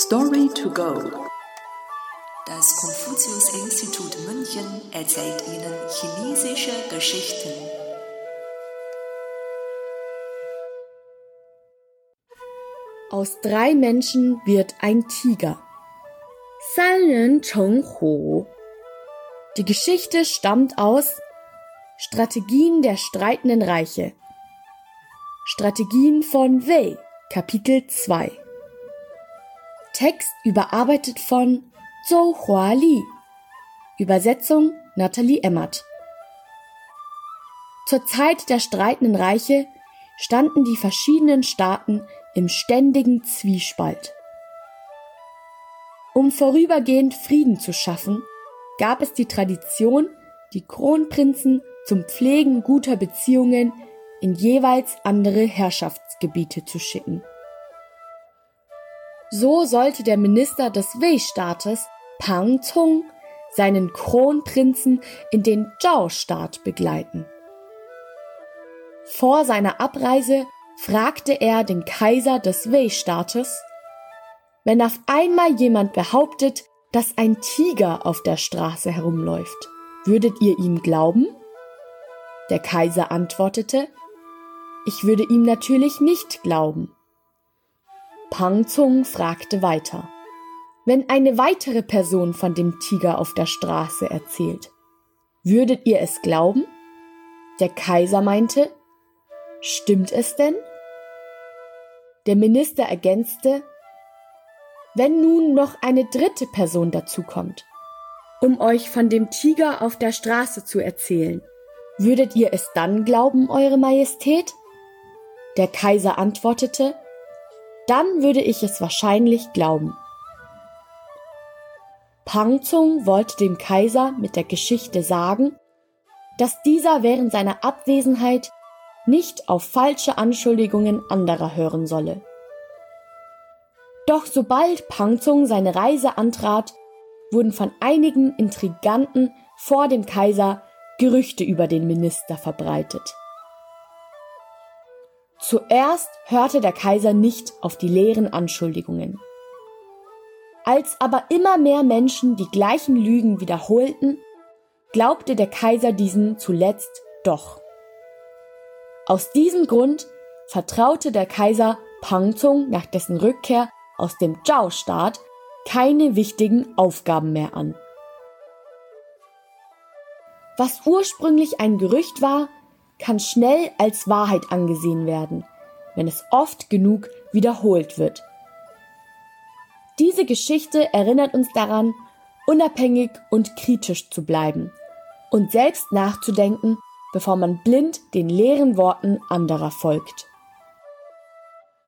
Story to go. Das Konfuzius-Institut München erzählt Ihnen chinesische Geschichten. Aus drei Menschen wird ein Tiger. San Ren Cheng Hu. Die Geschichte stammt aus Strategien der streitenden Reiche. Strategien von Wei, Kapitel 2. Text überarbeitet von Zhou Hua Li. Übersetzung Nathalie Emmert. Zur Zeit der streitenden Reiche standen die verschiedenen Staaten im ständigen Zwiespalt. Um vorübergehend Frieden zu schaffen, gab es die Tradition, die Kronprinzen zum Pflegen guter Beziehungen in jeweils andere Herrschaftsgebiete zu schicken. So sollte der Minister des Wei-Staates Pang Zong seinen Kronprinzen in den Zhao-Staat begleiten. Vor seiner Abreise fragte er den Kaiser des Wei-Staates, wenn auf einmal jemand behauptet, dass ein Tiger auf der Straße herumläuft, würdet ihr ihm glauben? Der Kaiser antwortete, ich würde ihm natürlich nicht glauben. Pang Zung fragte weiter. Wenn eine weitere Person von dem Tiger auf der Straße erzählt, würdet ihr es glauben? Der Kaiser meinte, stimmt es denn? Der Minister ergänzte, wenn nun noch eine dritte Person dazukommt, um euch von dem Tiger auf der Straße zu erzählen, würdet ihr es dann glauben, Eure Majestät? Der Kaiser antwortete, dann würde ich es wahrscheinlich glauben. Pangzong wollte dem Kaiser mit der Geschichte sagen, dass dieser während seiner Abwesenheit nicht auf falsche Anschuldigungen anderer hören solle. Doch sobald Pangzong seine Reise antrat, wurden von einigen Intriganten vor dem Kaiser Gerüchte über den Minister verbreitet. Zuerst hörte der Kaiser nicht auf die leeren Anschuldigungen. Als aber immer mehr Menschen die gleichen Lügen wiederholten, glaubte der Kaiser diesen zuletzt doch. Aus diesem Grund vertraute der Kaiser Pangzong nach dessen Rückkehr aus dem Zhao-Staat keine wichtigen Aufgaben mehr an. Was ursprünglich ein Gerücht war, kann schnell als Wahrheit angesehen werden, wenn es oft genug wiederholt wird. Diese Geschichte erinnert uns daran, unabhängig und kritisch zu bleiben und selbst nachzudenken, bevor man blind den leeren Worten anderer folgt.